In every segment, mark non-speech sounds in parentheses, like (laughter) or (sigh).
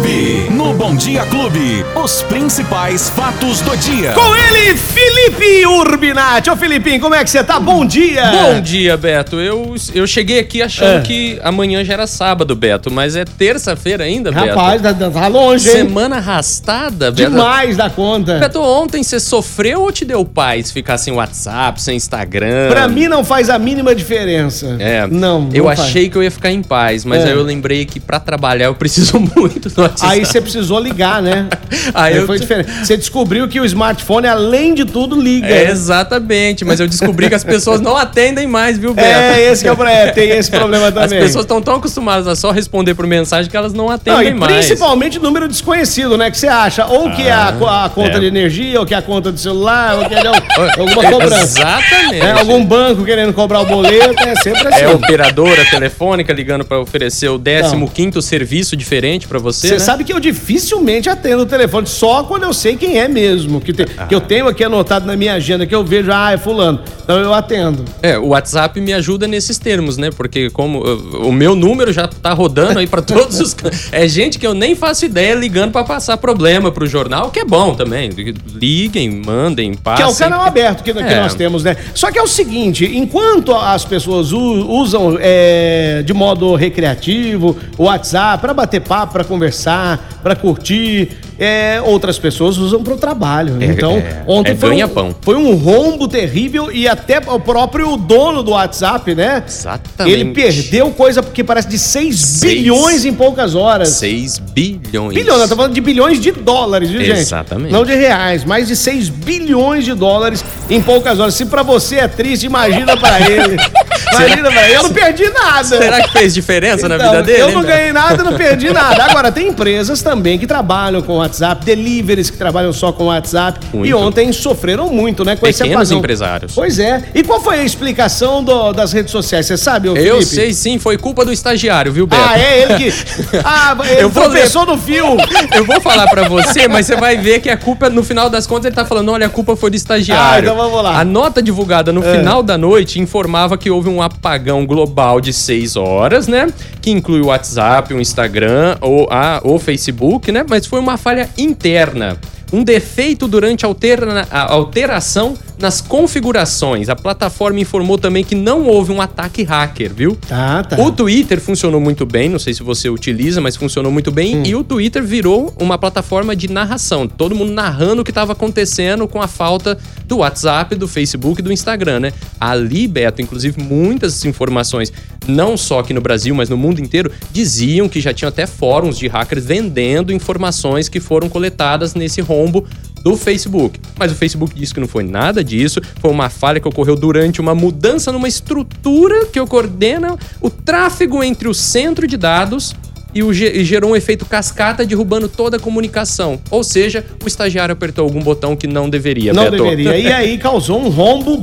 Clube. No Bom Dia Clube, os principais fatos do dia. Com ele, Felipe Urbinati. Ô, Filipinho, como é que você tá? Bom dia! Bom dia, Beto. Eu, eu cheguei aqui achando É. que amanhã já era sábado, Beto, mas é terça-feira ainda, Rapaz, Beto. tá, tá longe, hein? Semana arrastada, Beto. Demais da conta. Beto, ontem você sofreu ou te deu paz ficar sem WhatsApp, sem Instagram? Pra mim não faz a mínima diferença. É, Não, eu não faz. achei que eu ia ficar em paz, mas É. aí eu lembrei que pra trabalhar eu preciso (laughs) muito do WhatsApp. Aí você precisou ligar, né? (laughs) Aí Aí eu- foi diferente. Você descobriu que o smartphone, além de tudo, liga. É, exatamente, mas eu descobri que as pessoas não atendem mais, viu, Beto? É, esse que é o pro- é, tem esse problema (laughs) As também. pessoas estão tão acostumadas a só responder por mensagem que elas não Não, atendem e mais. principalmente número desconhecido, né? Que você acha ou que é a, co- a conta é. de energia, ou que é a conta do celular, ou que é (laughs) alguma É, cobrança. Exatamente. É, algum banco querendo cobrar o boleto, é sempre assim. É operadora telefônica ligando pra oferecer o 15º serviço diferente pra você, Você né? sabe que eu dificilmente atendo o telefone, só quando eu sei quem é mesmo. Que, te- que eu tenho aqui anotado na minha agenda, que eu vejo, ah, é fulano. Então eu atendo. É, o WhatsApp me ajuda nesses termos, né? Porque como uh, o meu número já tá rodando aí pra (laughs) todos os... É gente que eu nem faço ideia ligando pra passar problema pro jornal, que é bom também. Liguem, mandem, Que passem. é o canal aberto que, que É. nós temos, né? Só que é o seguinte, enquanto as pessoas usam é, de modo recreativo o WhatsApp para bater papo, para conversar, para curtir, é, outras pessoas usam para o trabalho. É, então, é, ontem é foi, um, foi um rombo terrível e até o próprio dono do WhatsApp, né? Exatamente. Ele perdeu coisa porque parece de 6 Seis. bilhões em poucas horas. 6 bilhões. Bilhões, nós falando de bilhões de dólares, viu, gente? Exatamente. Não de reais, mais de 6 bilhões de dólares em poucas horas. Se pra você é triste, imagina pra ele. (laughs) Imagina ele. Eu não perdi nada. Será que fez diferença na Então, vida dele? Eu não hein, ganhei nada, não perdi (laughs) nada. Agora, tem empresas também que trabalham com WhatsApp, deliveries que trabalham só com WhatsApp. E Muito. ontem sofreram muito, né? Com esse Pequenos apagão. empresários. Pois é. E qual foi a explicação do- das redes sociais? Você sabe, ô Eu Felipe? sei sim, foi culpa do estagiário, viu, Beto? Ah, é ele que. (laughs) Ah, ele Eu vou tropeçou no fio. Eu vou falar pra você, mas você vai ver que a culpa, no final das contas, ele tá falando: olha, a culpa foi do estagiário. Ah, então vamos lá. A nota divulgada no É. final da noite informava que houve um apagão global de 6 horas, né? Que inclui o WhatsApp, o Instagram ou a, o Facebook, né? Mas foi uma falha interna. Um defeito durante a, alterna- a alteração nas configurações. A plataforma informou também que não houve um ataque hacker, viu? Tá, tá. O Twitter funcionou muito bem, não sei se você utiliza, mas funcionou muito bem. Hum. E o Twitter virou uma plataforma de narração. Todo mundo narrando o que estava acontecendo com a falta do WhatsApp, do Facebook e do Instagram, né? Ali, Beto, inclusive, muitas informações, não só aqui no Brasil, mas no mundo inteiro, diziam que já tinham até fóruns de hackers vendendo informações que foram coletadas nesse rombo do Facebook. Mas o Facebook disse que não foi nada disso, foi uma falha que ocorreu durante uma mudança numa estrutura que coordena o tráfego entre o centro de dados e, o e gerou um efeito cascata derrubando toda a comunicação. Ou seja, o estagiário apertou algum botão que não deveria. Não Beto. deveria. E aí causou um rombo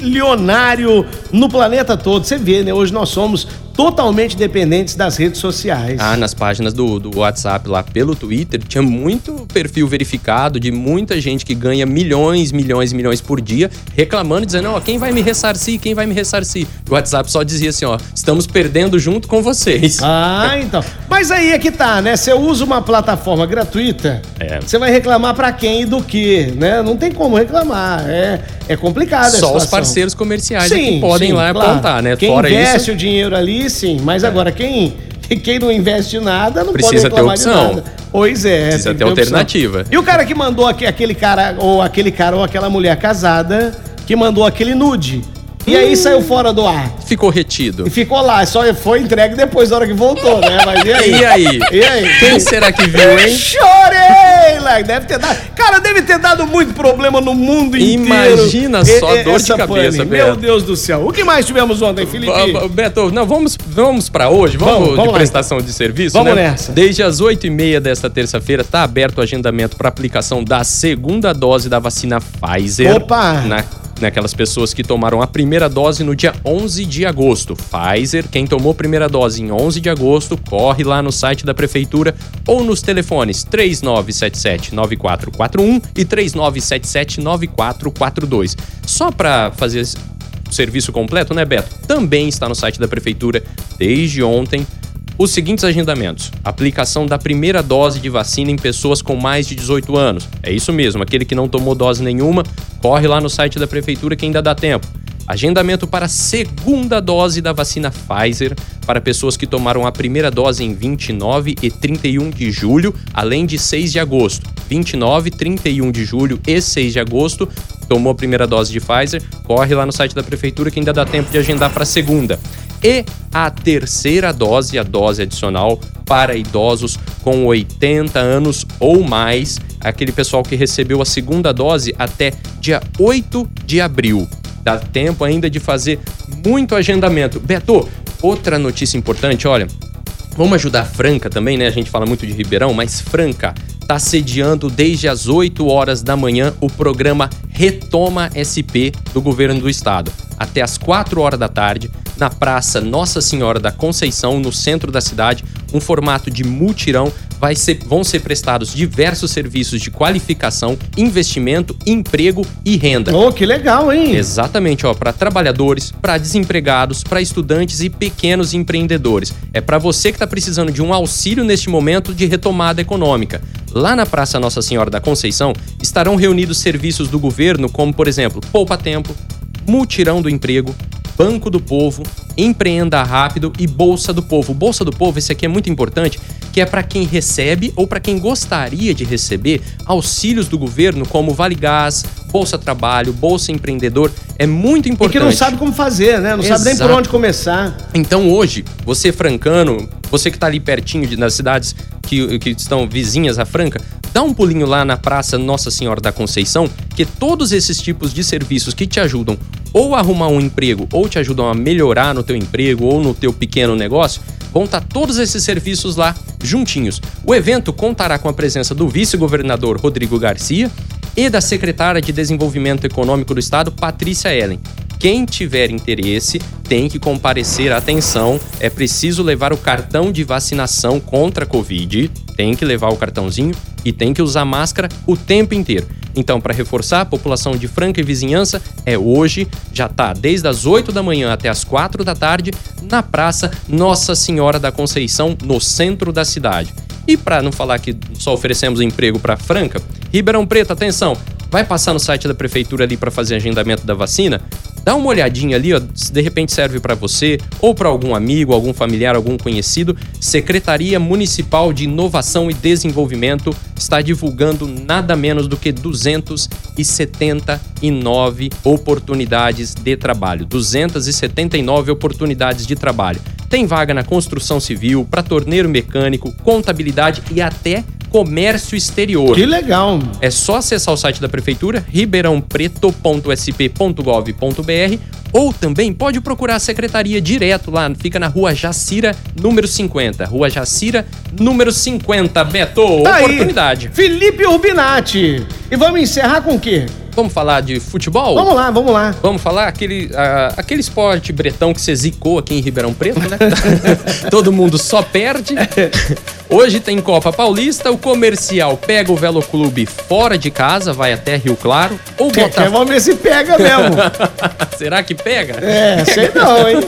bilionário no planeta todo. Você vê, né? Hoje nós somos totalmente dependentes das redes sociais. Ah, nas páginas do, do WhatsApp lá pelo Twitter, tinha muito perfil verificado de muita gente que ganha milhões, milhões milhões por dia, reclamando, dizendo, ó, quem vai me ressarcir? Quem vai me ressarcir? O WhatsApp só dizia assim, ó, estamos perdendo junto com vocês. (laughs) Ah, então. Mas aí é que tá, né? Você usa uma plataforma gratuita, É. você vai reclamar pra quem e do que, né? Não tem como reclamar. É, é complicado Só os parceiros comerciais é que podem sim, lá claro. apontar, né? Quem Fora investe isso, É. o dinheiro ali, sim. Mas agora, quem, (laughs) quem não investe nada, não Precisa pode ter reclamar de opção. nada. Pois é. Precisa ter opção. alternativa. E o cara que mandou aqui, aquele cara, ou aquele cara, ou aquela mulher casada, que mandou aquele nude. E aí saiu fora do ar. ficou retido. E ficou lá, só foi entregue depois da hora que voltou, né? Mas e aí? E aí? E aí? Quem será que viu, hein? Chorei! lá, Deve ter dado. Cara, deve ter dado muito problema no mundo inteiro. Imagina só, E- e- dor de cabeça, pane. Beto. Meu Deus do céu. O que mais tivemos ontem, Felipe? Beto, não, vamos, vamos para hoje, vamos, Vamos, vamos de lá, prestação de serviço, Vamos né? nessa. Desde as 8h30 desta terça-feira está aberto o agendamento para aplicação da segunda dose da vacina Pfizer. Opa! Na, naquelas pessoas que tomaram a primeira dose no dia 11 de agosto. Pfizer, quem tomou a primeira dose em 11 de agosto, corre lá no site da prefeitura ou nos telefones 3977-9441 e 3977-9442. Só para fazer o serviço completo, né, Beto? Também está no site da prefeitura desde ontem os seguintes agendamentos: aplicação da primeira dose de vacina em pessoas com mais de 18 anos. É isso mesmo, aquele que não tomou dose nenhuma, corre lá no site da prefeitura que ainda dá tempo. Agendamento para a segunda dose da vacina Pfizer para pessoas que tomaram a primeira dose em 29 e 31 de julho, além de 6 de agosto. 29, 31 de julho e 6 de agosto, tomou a primeira dose de Pfizer, corre lá no site da prefeitura que ainda dá tempo de agendar para a segunda. E a terceira dose, a dose adicional para idosos com 80 anos ou mais, aquele pessoal que recebeu a segunda dose até dia 8 de abril. Dá tempo ainda de fazer muito agendamento. Beto, outra notícia importante, olha. Vamos ajudar Franca também, né? A gente fala muito de Ribeirão, mas Franca está sediando desde as 8 horas da manhã o programa Retoma SP do governo do estado. Até as 4 horas da tarde, na Praça Nossa Senhora da Conceição, no centro da cidade, um formato de mutirão vai ser, vão ser prestados diversos serviços de qualificação, investimento, emprego e renda. Oh, que legal, hein? Exatamente, ó, para trabalhadores, para desempregados, para estudantes e pequenos empreendedores. É para você que está precisando de um auxílio neste momento de retomada econômica. Lá na Praça Nossa Senhora da Conceição estarão reunidos serviços do governo, como por exemplo, Poupa Tempo, Mutirão do Emprego, Banco do Povo, Empreenda Rápido e Bolsa do Povo. Bolsa do Povo, esse aqui é muito importante, que é para quem recebe ou para quem gostaria de receber auxílios do governo, como Vale Gás, Bolsa Trabalho, Bolsa Empreendedor. É muito importante. E que não sabe como fazer, né? Não Exato. sabe nem por onde começar. Então hoje, você francano, você que está ali pertinho de, nas cidades que, que estão vizinhas a Franca, dá um pulinho lá na Praça Nossa Senhora da Conceição, que todos esses tipos de serviços que te ajudam ou arrumar um emprego, ou te ajudam a melhorar no teu emprego ou no teu pequeno negócio, vão estar todos esses serviços lá juntinhos. O evento contará com a presença do vice-governador Rodrigo Garcia e da secretária de Desenvolvimento Econômico do Estado, Patrícia Ellen. Quem tiver interesse tem que comparecer. Atenção, é preciso levar o cartão de vacinação contra a Covid, tem que levar o cartãozinho e tem que usar máscara o tempo inteiro. Então, para reforçar, a população de Franca e vizinhança é hoje, já tá desde as 8 da manhã até as 4 da tarde, na Praça Nossa Senhora da Conceição, no centro da cidade. E para não falar que só oferecemos emprego para Franca, Ribeirão Preto, atenção, vai passar no site da prefeitura ali para fazer agendamento da vacina? Dá uma olhadinha ali, ó, se de repente serve para você ou para algum amigo, algum familiar, algum conhecido. Secretaria Municipal de Inovação e Desenvolvimento está divulgando nada menos do que 279 oportunidades de trabalho. 279 oportunidades de trabalho. Tem vaga na construção civil, para torneiro mecânico, contabilidade e até comércio exterior. Que legal. É só acessar o site da prefeitura, ribeirãopreto.sp.gov.br ou também pode procurar a secretaria direto lá, fica na Rua Jacira, número 50. Rua Jacira, número 50. Beto, Tá aí. oportunidade. Felipe Urbinati. E vamos encerrar com o quê? Vamos falar de futebol? Vamos lá, vamos lá. Vamos falar aquele, ah, aquele esporte bretão que você zicou aqui em Ribeirão Preto, né? (laughs) Todo mundo só perde. (laughs) Hoje tem Copa Paulista, o comercial pega o Velo Clube fora de casa, vai até Rio Claro, ou Botafogo. vamos ver se pega mesmo. (laughs) Será que pega? É, sei não, hein?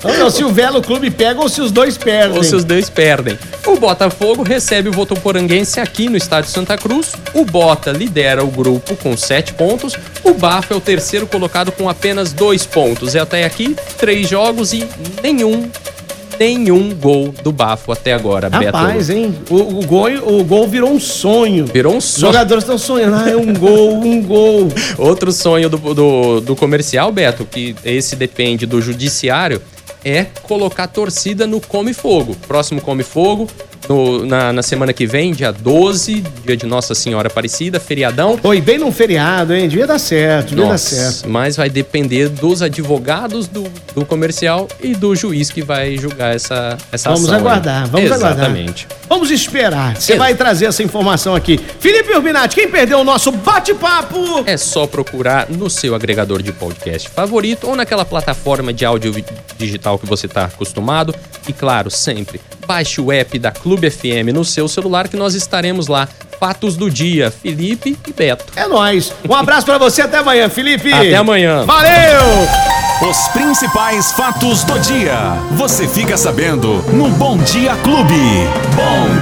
Vamos ver se o Velo Clube pega ou se os dois perdem. Ou se os dois perdem. O Botafogo recebe o Votoporanguense aqui no estádio Santa Cruz. O Bota lidera o grupo com sete pontos. O Bafo é o terceiro colocado com apenas dois pontos. E até aqui, três jogos e nenhum, nenhum gol do Bafo até agora, Rapaz, Beto. hein? O, o gol, o gol virou um sonho. Virou um Os sonho. jogadores estão sonhando. Ah, é um gol, um gol. (laughs) Outro sonho do, do, do comercial, Beto, que esse depende do judiciário, é colocar torcida no Come Fogo. Próximo Come Fogo, no- na, na semana que vem, dia 12, dia de Nossa Senhora Aparecida, feriadão. Oi, bem num feriado, hein? Devia dar certo, devia dar Nossa, certo. mas vai depender dos advogados do, do comercial e do juiz que vai julgar essa, essa Vamos ação. aí. aguardar, vamos aguardar. Exatamente. Vamos esperar. Você vai trazer essa informação aqui. Felipe Urbinati, quem perdeu o nosso bate-papo? É só procurar no seu agregador de podcast favorito ou naquela plataforma de áudio digital que você está acostumado. E claro, sempre baixe o app da Clube FM no seu celular que nós estaremos lá. Fatos do dia, Felipe e Beto. É nóis. Um abraço pra você, até amanhã, Felipe. Até amanhã. Valeu! Os principais fatos do dia. Você fica sabendo no Bom Dia Clube. Bom